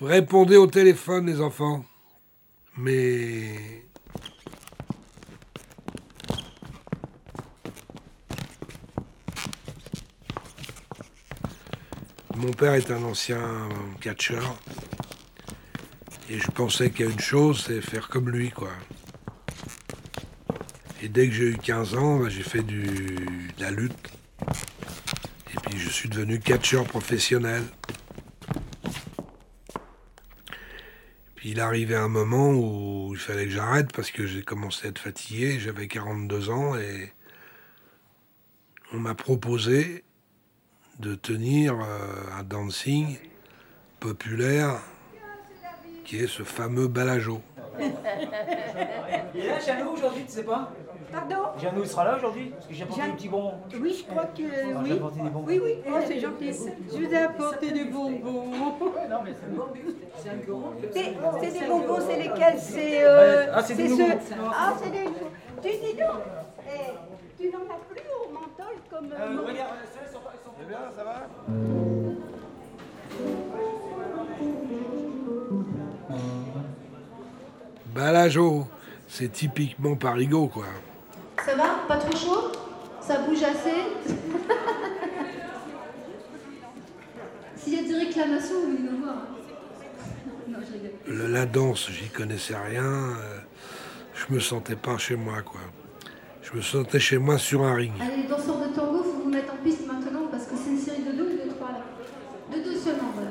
Répondez au téléphone, les enfants. Mais. Mon père est un ancien catcheur. Et je pensais qu'il y a une chose, c'est faire comme lui, quoi. Et dès que j'ai eu 15 ans, bah, j'ai fait de la lutte. Et puis je suis devenu catcheur professionnel. Il arrivait un moment où il fallait que j'arrête parce que j'ai commencé à être fatigué. J'avais 42 ans et on m'a proposé de tenir euh, un dancing populaire qui est ce fameux balajo. Il est là, Jeannot, aujourd'hui, tu sais pas? Pardon Jeannot, il sera là aujourd'hui Parce que j'ai apporté Jean- des petits bonbons. Oui, je crois que Ah, oui. j'ai apporté des bonbons. Oui, oui, oh, c'est gentil. Je vous ai apporté des bonbons. C'est c'est des bonbons, c'est lesquels? C'est euh, Ah, c'est des ceux- Ah, c'est des. Tu dis donc, eh, tu n'en as plus au menthol comme. euh, moi regarde, ils sont pas. Ils sont... bien, ça va Balajo, c'est typiquement parigot, quoi. Ça va Pas trop chaud Ça bouge assez S'il y a des réclamations, vous venez me voir. Non, je rigole. Le- la danse, j'y connaissais rien. euh, je me sentais pas chez moi, quoi. Je me sentais chez moi sur un ring. Allez, les danseurs de tango, faut vous mettre en piste maintenant parce que c'est une série de deux ou de trois là. De deux seulement, voilà.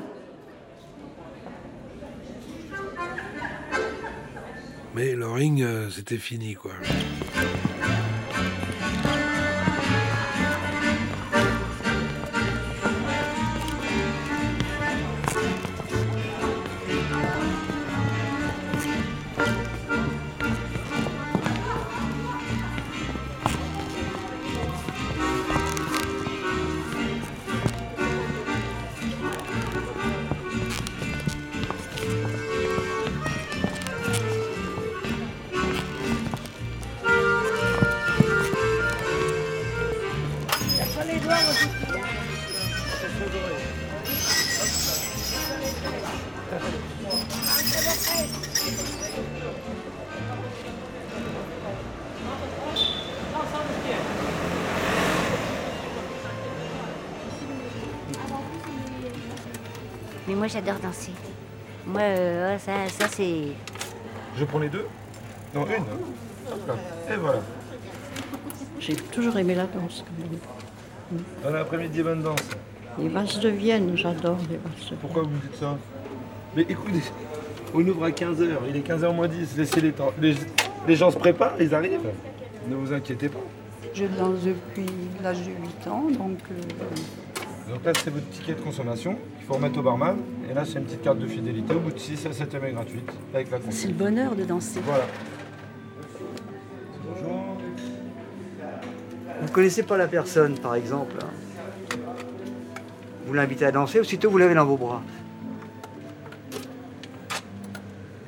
Mais le ring, euh, c'était fini, quoi. J'adore danser. Moi, euh, ça, ça c'est. Je prends les deux Non, une. Hop là. Et voilà. J'ai toujours aimé la danse. quand même. Bon après-midi, bonne danse. Les valses de Vienne, j'adore les valses de Vienne. Pourquoi vous dites ça? Mais écoutez, on ouvre à 15h, il est 15h moins 10, laissez les temps. Les, les gens se préparent, ils arrivent. Ne vous inquiétez pas. Je danse depuis l'âge de 8 ans, donc euh, Donc là, c'est votre ticket de consommation qu'il faut remettre au barman. Et là, c'est une petite carte de fidélité. Au bout de 6 à 7 est gratuite avec la C'est le bonheur de danser. Voilà. Bonjour. Vous connaissez pas la personne, par exemple. hein. Vous l'invitez à danser, aussitôt vous l'avez dans vos bras.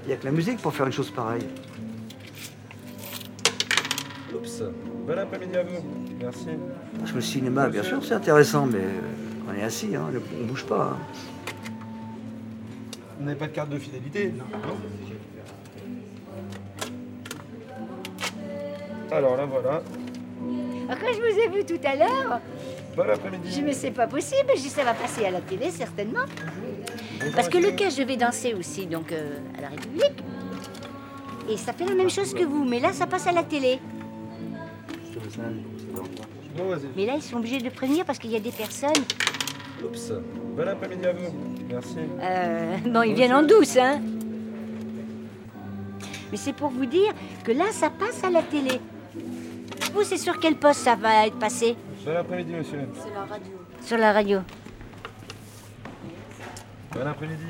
Il n'y a que la musique pour faire une chose pareille. Oups. Bon après-midi à vous. Merci. Parce que le cinéma, bien sûr, c'est intéressant, mais euh, on est assis, hein, on ne bouge pas. hein. Vous n'avez pas de carte de fidélité? Non. Alors là, voilà. Quand je vous ai vu tout à l'heure, Bon je après-midi. me mais c'est pas possible. Je dis ça va passer à la télé certainement. Parce que le cas, je vais danser aussi donc euh, à la République. Et ça fait la même chose que vous, mais là ça passe à la télé. Mais là ils sont obligés de prévenir parce qu'il y a des personnes. Oups. Bon après-midi à vous. Merci. Euh, bon, ils viennent en douce, hein. Mais c'est pour vous dire que là ça passe à la télé. Vous, c'est sur quel poste ça va être passé? Bon après-midi, monsieur. C'est la radio. Sur la radio. Bon après-midi.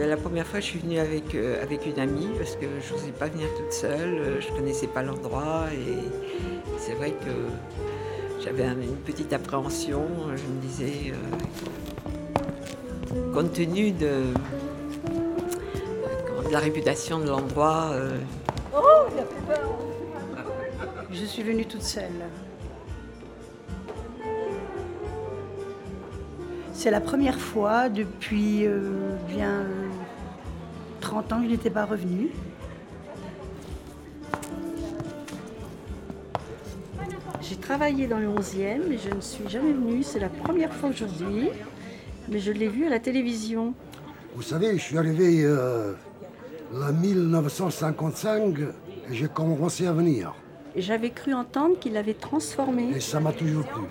Ben, La première fois, je suis venue avec, euh, avec une amie parce que je n'osais pas venir toute seule. euh, Je ne connaissais pas l'endroit et c'est vrai que j'avais un- une petite appréhension. Je me disais, euh, compte tenu de, euh, la réputation de l'endroit, euh, Je suis venue toute seule. C'est la première fois depuis euh, bien euh, 30 ans que je n'étais pas revenue. J'ai travaillé dans le 11e, mais je ne suis jamais venue. C'est la première fois aujourd'hui, mais je l'ai vu à la télévision. Vous savez, je suis arrivé euh, en 1955 et j'ai commencé à venir. Et J'avais cru entendre qu'il l'avait transformé. Et ça m'a toujours plu.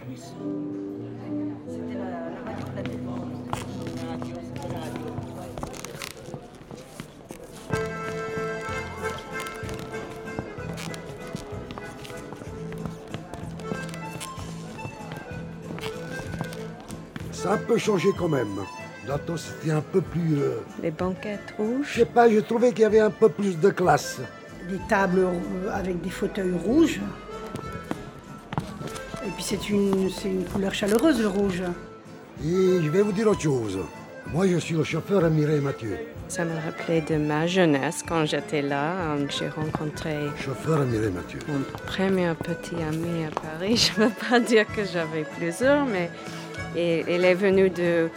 Ça a un peu changé quand même. Là-dedans, c'était un peu plus... euh, Les banquettes rouges. je sais pas, j'ai trouvé qu'il y avait un peu plus de classe. des tables avec des fauteuils rouges. Et puis c'est une, c'est une couleur chaleureuse, le rouge. Et je vais vous dire autre chose. Moi, je suis le chauffeur à Mireille Mathieu. Ça me rappelait de ma jeunesse quand j'étais là. euh, J'ai rencontré Chauffeur à Mireille Mathieu. mon premier petit ami à Paris. Je ne veux pas dire que j'avais plusieurs, mais il, est venu de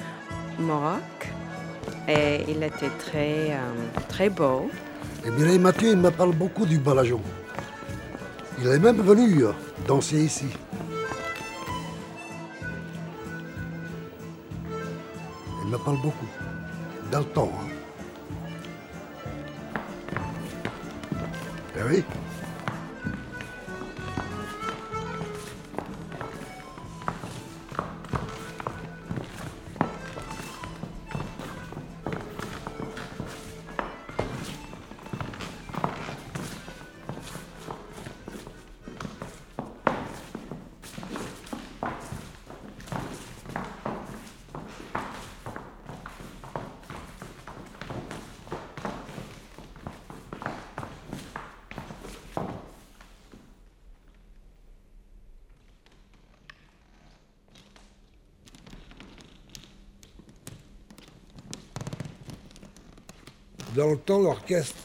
Maroc et il était très, euh, très beau. Et Mireille Mathieu, il me parle beaucoup du balajon. Il est même venu euh, danser ici. Il me parle beaucoup. Dans le temps. hein. Eh oui. Dans le temps, l'orchestre,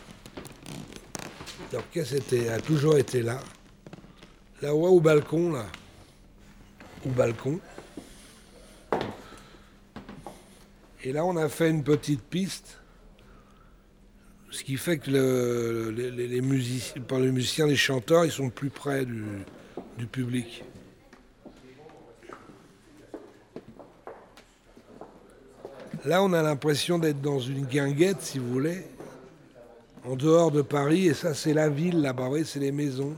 l'orchestre a toujours été là. Là-haut, au balcon, là. Au balcon. Et là, on a fait une petite piste. Ce qui fait que le- les, musiciens, pas les musiciens, les chanteurs, ils sont plus près du public. Là, on a l'impression d'être dans une guinguette, si vous voulez, en dehors de Paris, et ça, c'est la ville là-bas, oui, c'est les maisons.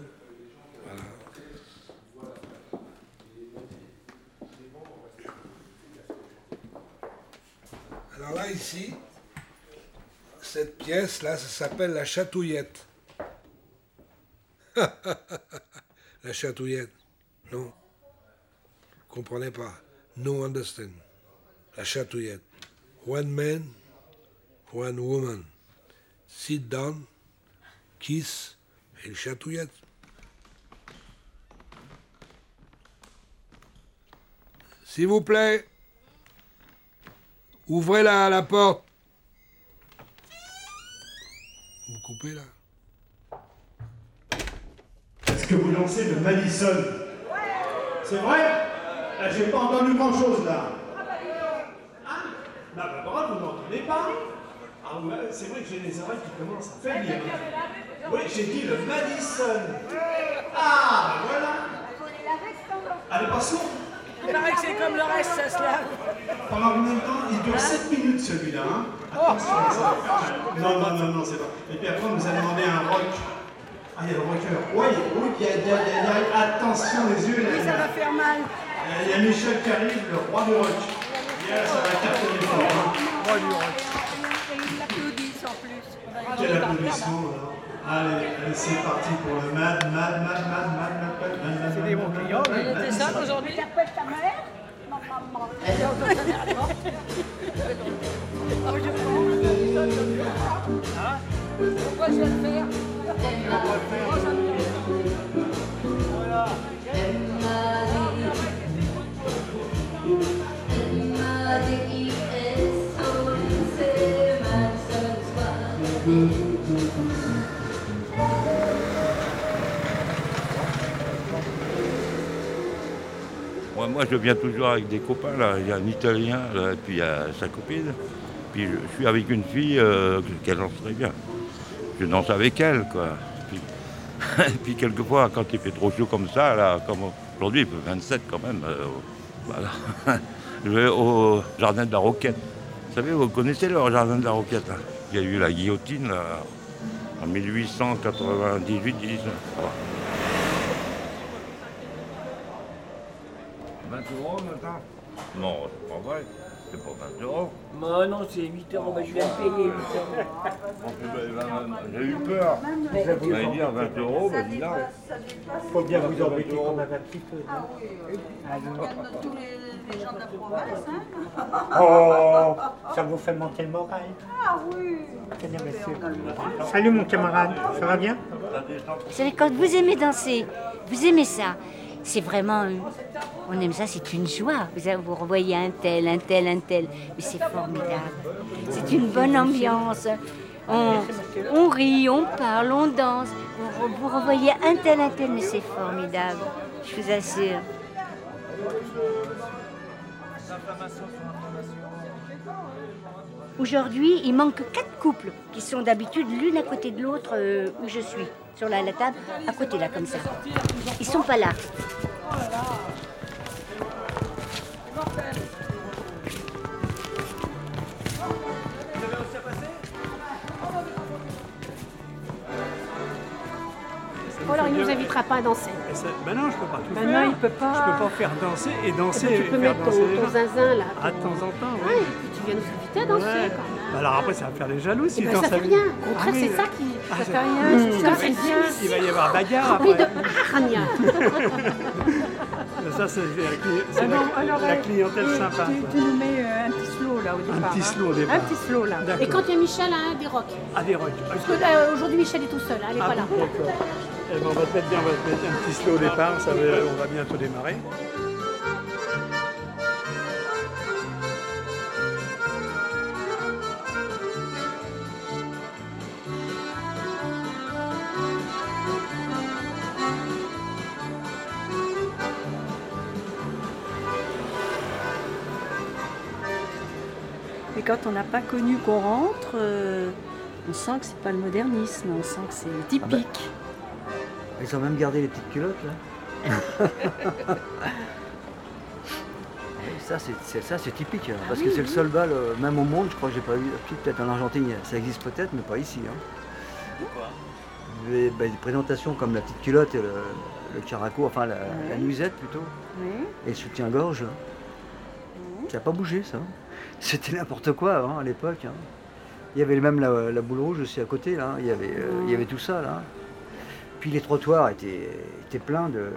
Alors là, ici, cette pièce-là, ça s'appelle la chatouillette. la chatouillette. Non. Comprenez pas. No understand. La chatouillette. One man, one woman. Sit down, kiss, et le chatouillette. S'il vous plaît, ouvrez la, la porte. Vous coupez là Est-ce que vous lancez le Madison? C'est vrai? Là, J'ai pas entendu grand-chose là. Ah Bah, bah, bravo, vous n'entendez pas Ah ouais, c'est vrai que j'ai les oreilles qui commencent à faiblir. Oui, j'ai dit le Madison. Ah, voilà. Allez, passons. Il paraît que c'est comme le reste, ça se lave. Pendant combien de temps? Il dure 7 minutes celui-là. Hein Attention à ça. Non, non, non, non, c'est pas. Et puis après, on nous a demandé un rock. Ah, il y a le rocker. Oui, oui, il y a, il y a- il y a- il y a- Attention les yeux. là, Oui, ça va faire mal. Il y a Michel qui arrive, le roi du rock. Yeah, ça va cartonner fort. hein. Ils en plus. Quel applaudissement Allez, c'est parti pour le mad, mad, mad, mad, mad, mad, mad. C'est des bons clients. C'est aujourd'hui moi, je viens toujours avec des copains. Là. Il y a un Italien, puis il y a sa copine. Puis je, suis avec une fille euh, qu'elle danse très bien. Je danse avec elle, quoi. Puis, et puis quelquefois, quand il fait trop chaud comme ça, là, comme aujourd'hui, il fait 27 quand même. euh, voilà. Je vais au jardin de la Roquette. Vous savez, vous connaissez le jardin de la Roquette hein? Il y a eu la guillotine en 1898 19 Voilà. 20 euros maintenant Non, c'est pas vrai. C'est pas 20 euros. Bah non, c'est 8 euros, bah, je viens de payer 8 euros. J'ai eu peur. Vous allez dire 20 euros, bah dis là. Faut bien vous embêter quand même un petit peu. Tous les, les gens de la province, hein Oh, ça vous fait monter le moral. Ah oui Tenez, monsieur. Salut mon camarade, ça va bien? Vous savez, quand vous aimez danser, vous aimez ça, c'est vraiment. On aime ça, c'est une joie. Vous, vous revoyez un tel, un tel, un tel. Mais c'est formidable. C'est une bonne ambiance. On, rit, on parle, on danse. Vous, vous revoyez un tel, un tel, mais c'est formidable. Je vous assure. Aujourd'hui, il manque quatre couples qui sont d'habitude l'une à côté de l'autre euh, où je suis, sur la, la table, à côté là, comme ça. Ils sont pas là. Bon, alors, il ne nous invitera pas à danser. Ben non, je peux pas tout Ben faire. non, il peut pas. Je peux pas faire danser et danser Eh ben, et tu peux faire mettre danser ton, ton zinzin là. Ah, de temps en temps, Ouais, oui. et puis tu viens nous inviter à danser Ouais. Bah alors après, ça va faire des jaloux si ben, danse ça fait rien. Au contraire, Ah oui. c'est ça qui. Ah, ça ça- fait rien. Mmh. C'est ça, c'est bien. Il va y avoir bagarre après. de hargne. Ça, c'est la, Ah la- la euh, clientèle tu- sympa. tu- nous mets euh, un petit slow là au départ. petit hein. slow au départ. Un petit slow là. Et quand il y a Michel, hein, des rocks. Ah, des rocks. Parce que euh, aujourd'hui, Michel est tout seul, hein, elle n'est Ah, pas là. d'accord. Eh ben, on va te mettre bien, on va te mettre un petit slow au départ, ça va, on va bientôt démarrer. Mais quand on n'a pas connu qu'on rentre, euh, on sent que c'est pas le modernisme, on sent que c'est typique. Ils ont même gardé les petites culottes là. Ça c'est c'est- ça c'est typique hein, parce que c'est le seul bal euh, même au monde je crois que j'ai pas vu si, peut-être en Argentine ça existe peut-être mais pas ici hein. Les, bah, des présentations comme la petite culotte et le, le caraco enfin la, la nuisette plutôt Oui. et le soutien-gorge ça n'a pas bougé ça c'était n'importe quoi avant à l'époque hein. il y avait même la, la boule rouge aussi à côté là il y avait euh, il y avait tout ça là puis les trottoirs étaient, étaient pleins de.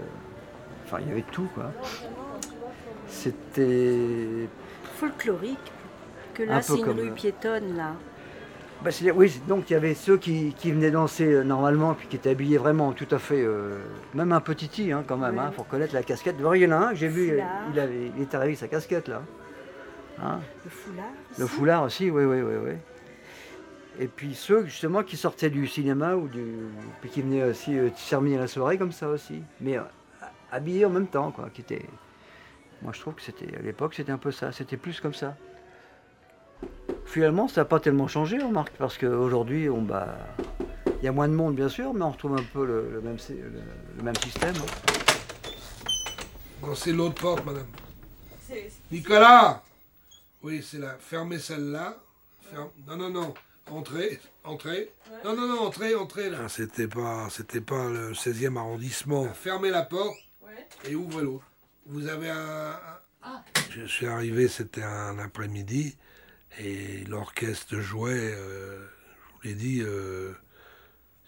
Enfin, il y avait tout, quoi. C'était. Folklorique. Que là, c'est une comme, rue euh, piétonne, là. Bah, oui, donc il y avait ceux qui, qui venaient danser euh, normalement, puis qui étaient habillés vraiment tout à fait. euh, même un petit hein, quand même, Oui. faut reconnaître la casquette. Il y en a un que j'ai vu, il, avait, il est arrivé avec sa casquette, là. Hein Le foulard. Le aussi. foulard aussi, oui, oui, oui, oui. Et puis ceux justement qui sortaient du cinéma ou du. puis qui venaient aussi euh, terminer la soirée comme ça aussi. Mais euh, habillés en même temps, quoi. Qui étaient... Moi je trouve que c'était. À l'époque c'était un peu ça, c'était plus comme ça. Finalement ça n'a pas tellement changé, on remarque, parce qu'aujourd'hui on bah. Il y a moins de monde bien sûr, mais on retrouve un peu le, le même, le, le même système. hein. Non, c'est l'autre porte, madame. Nicolas Oui, c'est là. Fermez celle-là. Ferme- Non, non, non. Entrez, entrez. Non, non, non, entrez, entrez là. C'était pas, c'était pas le 16e arrondissement. Fermez la porte et ouvrez l'autre. Vous avez un. un- Je suis arrivé, c'était un après-midi et l'orchestre jouait. euh, je vous l'ai dit, euh,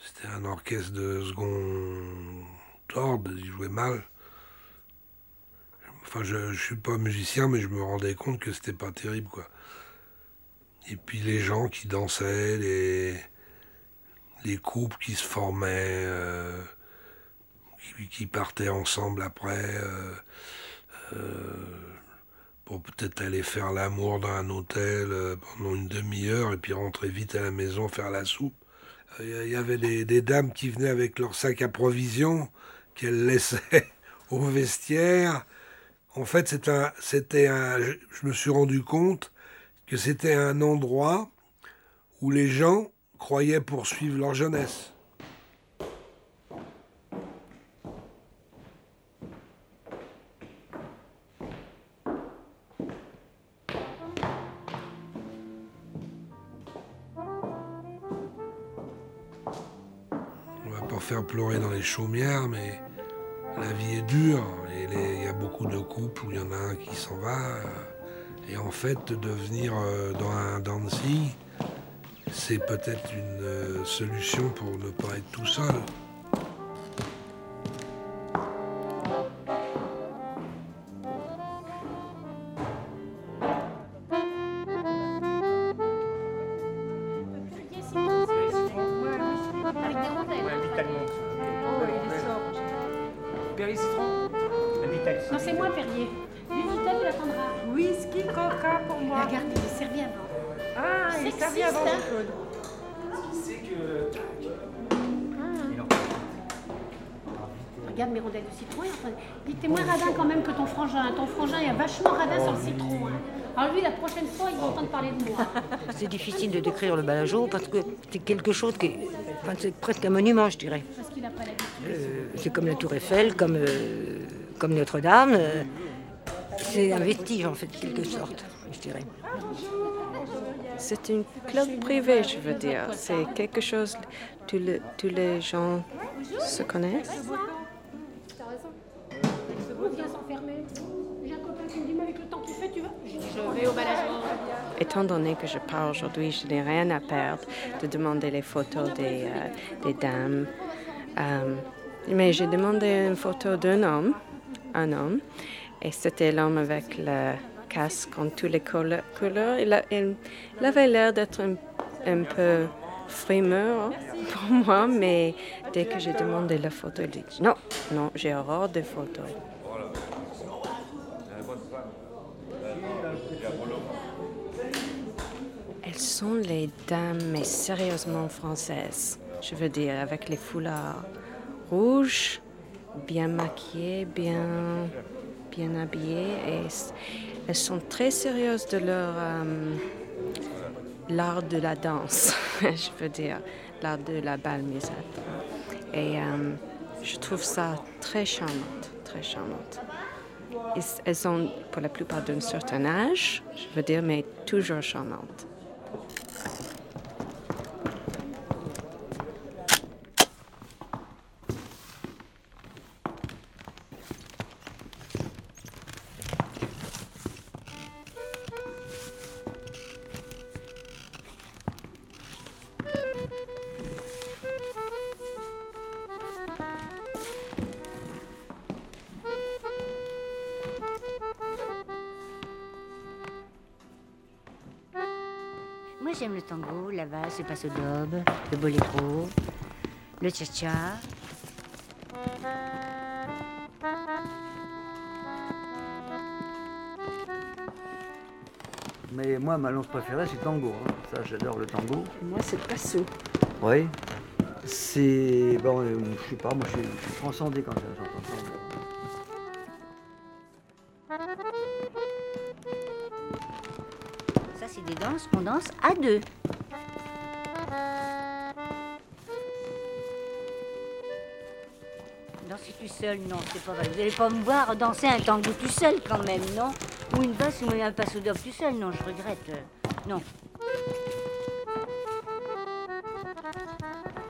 c'était un orchestre de second ordre. Il jouait mal. Je, je suis pas musicien, mais je me rendais compte que c'était pas terrible, quoi. Et puis les gens qui dansaient, les, les couples qui se formaient, euh, qui, partaient ensemble après euh, euh, pour peut-être aller faire l'amour dans un hôtel pendant une demi-heure et puis rentrer vite à la maison faire la soupe. Il y avait des, des dames qui venaient avec leur sac à provisions qu'elles laissaient au vestiaire. En fait, c'était un, je me suis rendu compte que c'était un endroit où les gens croyaient poursuivre leur jeunesse. On va pas faire pleurer dans les chaumières, mais la vie est dure. Il y a beaucoup de couples où il y en a un qui s'en va. euh, Et en fait, de venir euh, dans un dancing, c'est peut-être une euh, solution pour ne pas être tout seul. La prochaine fois, il va entendre parler de moi. C'est difficile de décrire le balageau parce que c'est quelque chose qui est, enfin, c'est presque un monument, je dirais. Parce qu'il n'a pas l'habitude. Euh, c'est comme la Tour Eiffel, comme, euh, comme Notre-Dame. euh, c'est un vestige, en fait, de quelque sorte, je dirais. C'est un club privé, je veux dire. C'est quelque chose, tous les, tous les gens se connaissent. On vient s'enfermer. J'ai un copain qui me dit, mais avec le temps qu'il fait, tu vas Je dis, je vais au balagement. Étant donné que je pars aujourd'hui, je n'ai rien à perdre de demander les photos des, euh, des dames. Euh, mais j'ai demandé une photo d'un homme, un homme, et c'était l'homme avec le casque en toutes les couleur- couleurs. Il, a- il- il avait l'air d'être un, un peu frimeur pour moi, mais dès que j'ai demandé la photo, il dit non, non, j'ai horreur des photos. Elles sont les dames, mais sérieusement françaises? Je veux dire, avec les foulards rouges, bien maquillées, bien, bien habillées. Et elles sont très sérieuses de leur euh, l'art de la danse, je veux dire, l'art de la bal musette. Et euh, je trouve ça très charmante, très charmante. Elles sont pour la plupart d'un certain âge, je veux dire, mais toujours charmantes. J'aime le tango, la valse, le passo doble, le boléro, le cha-cha. Mais moi, ma danse préférée, c'est le tango. hein. Ça, j'adore le tango. Moi, c'est le passo. Oui. C'est. Bon, euh, je sais pas, moi, je suis, je suis transcendé quand j'entends ça. Danse à deux. Danser tout seul, non, c'est pas vrai. Vous n'allez pas me voir danser un tango tout seul quand même, non? Ou une basse ou un passo tout seul, non, je regrette. euh, Non.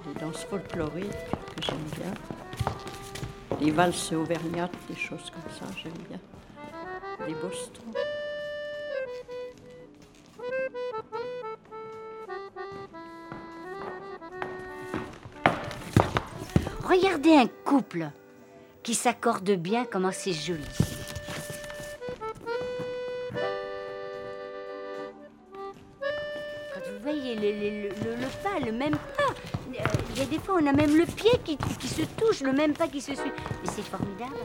Les danses folkloriques que j'aime bien. Les valses auvergnates, des choses comme ça, j'aime bien. Les bostons. Regardez un couple qui s'accorde bien, comment c'est joli. pareil, le, le- le- le pas, le même pas. Euh, Il y a des fois, on a même le pied qui, qui se touche, le même pas qui se suit. Mais c'est formidable.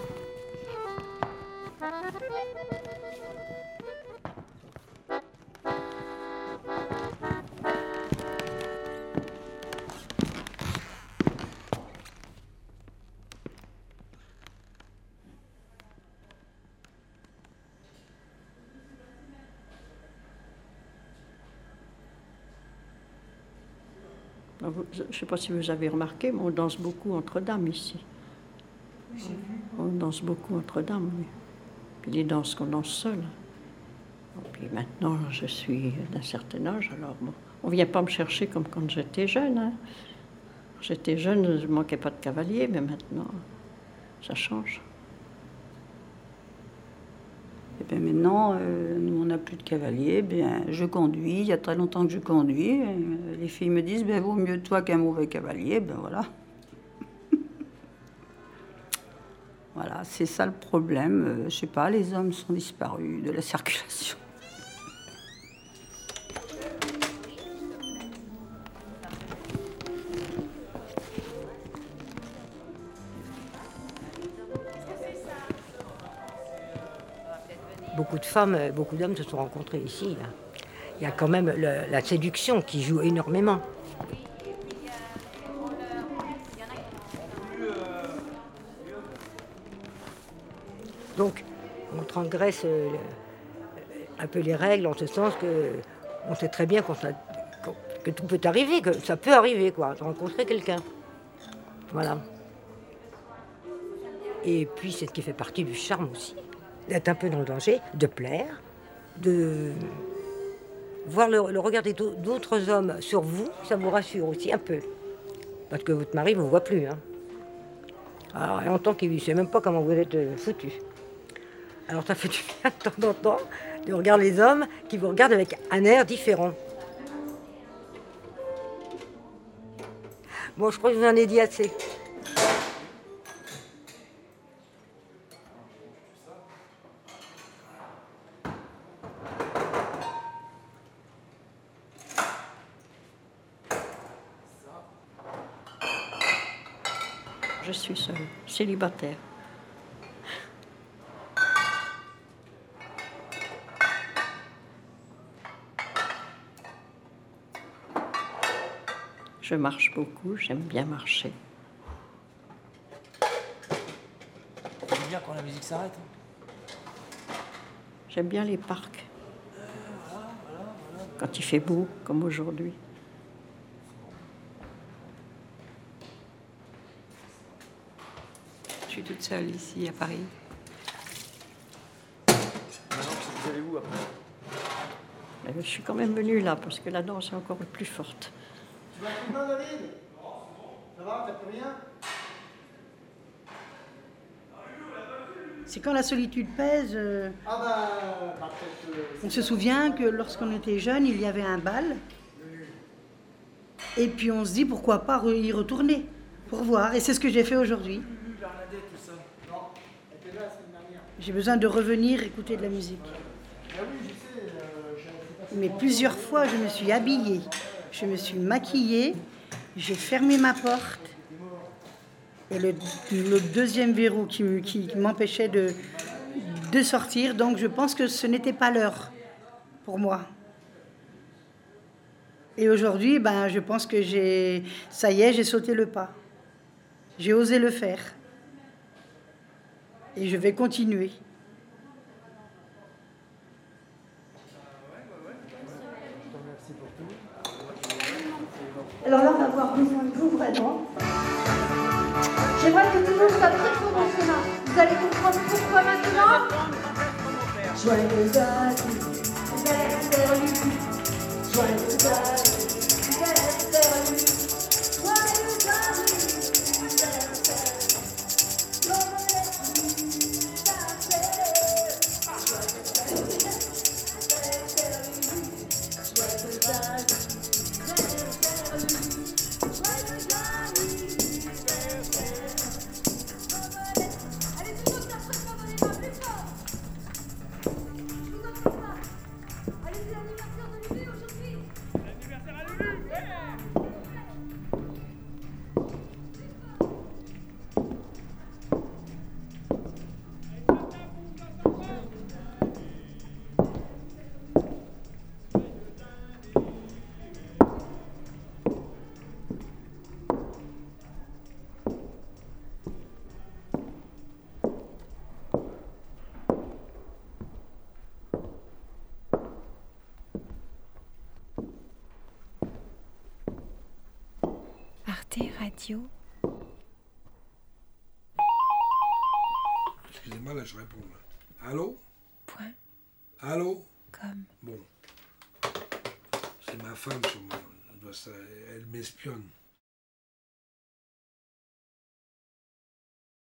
Je ne sais pas si vous avez remarqué, mais on danse beaucoup entre dames ici. On danse beaucoup entre dames, oui. Puis les danses qu'on danse seul. Puis maintenant, je suis d'un certain âge, alors bon, on ne vient pas me chercher comme quand j'étais jeune. hein. Quand J'étais jeune, je ne manquais pas de cavalier, mais maintenant, ça change. Et bien maintenant, euh, n'a plus de cavalier, bien je conduis, il y a très longtemps que je conduis. euh, les filles me disent, ben vaut mieux toi qu'un mauvais cavalier, ben voilà. voilà, c'est ça le problème. Euh, je sais pas, les hommes sont disparus de la circulation. Euh, beaucoup d'hommes se sont rencontrés ici. Il y a quand même la séduction qui joue énormément. Donc, on transgresse euh, un peu les règles en ce sens que on sait très bien que tout peut arriver, que ça peut arriver, quoi, de rencontrer quelqu'un. Voilà. Et puis, c'est ce qui fait partie du charme aussi, d'être un peu dans le danger, de plaire, de voir le, le regard d'autres hommes sur vous, ça vous rassure aussi un peu. Parce que votre mari ne vous voit plus. Hein. Alors, et en tant qu'il ne sait même pas comment vous êtes euh, foutu. Alors, ça fait du bien de temps en temps de regarder les hommes qui vous regardent avec un air différent. Bon, je crois que je vous en ai dit assez. Je suis seule, célibataire. Je marche beaucoup, j'aime bien marcher. C'est bien quand la musique s'arrête. J'aime bien les parcs. Quand il fait beau, comme aujourd'hui. Je suis toute seule ici à Paris. Vous allez où après? Mais je suis quand même venue là parce que la danse est encore plus forte. Tu vas bien, David? Ça va, t'as plus rien? C'est quand la solitude pèse. euh, Ah bah, bah, euh, on se souvient que lorsqu'on était jeune, il y avait un bal. Et puis on se dit pourquoi pas y retourner pour voir. Et c'est ce que j'ai fait aujourd'hui. Bernadette, tout ça. Non, elle était là la semaine dernière. J'ai besoin de revenir écouter de la musique. Mais plusieurs fois, je me suis habillée, je me suis maquillée, j'ai fermé ma porte. Et le, deuxième verrou qui m'empêchait de, de sortir, donc je pense que ce n'était pas l'heure pour moi. Et aujourd'hui, ben, je pense que j'ai, ça y est, j'ai sauté le pas. J'ai osé le faire. Et je vais continuer. Alors là, on va avoir besoin de vous vraiment. J'aimerais que tout le monde soit très fort dans ce main. Vous allez comprendre pourquoi maintenant Joyeux anniversaire. Joyeux anniversaire, Radio. Excusez-moi, là, je réponds. là. Allô? Point. Allô? Comme. Bon. C'est ma femme, sûrement. Elle m'espionne.